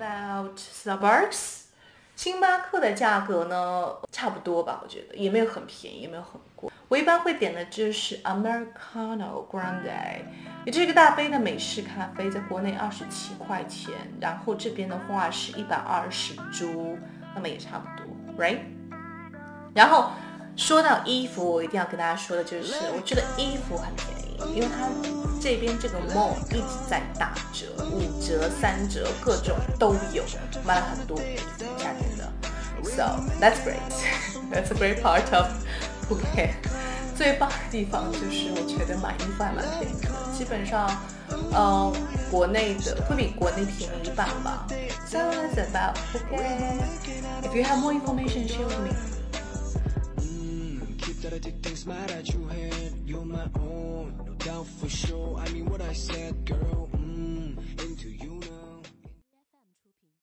about Starbucks？星巴克的价格呢，差不多吧，我觉得也没有很便宜，也没有很贵。我一般会点的就是 Americano Grande，也就是一个大杯的美式咖啡，在国内二十七块钱，然后这边的话是一百二十铢，那么也差不多，right？然后说到衣服，我一定要跟大家说的就是，我觉得衣服很便宜，因为它这边这个 mall 一直在打折，五折、三折，各种都有，买了很多，夏天的。So that's great, that's a great part of Phuket。最棒的地方就是我觉得买衣服还蛮便宜的，基本上，呃，国内的会比国内便宜一半吧。So that's about Phuket. If you have more information, share with me. that I did things mad at you had you're my own no doubt for sure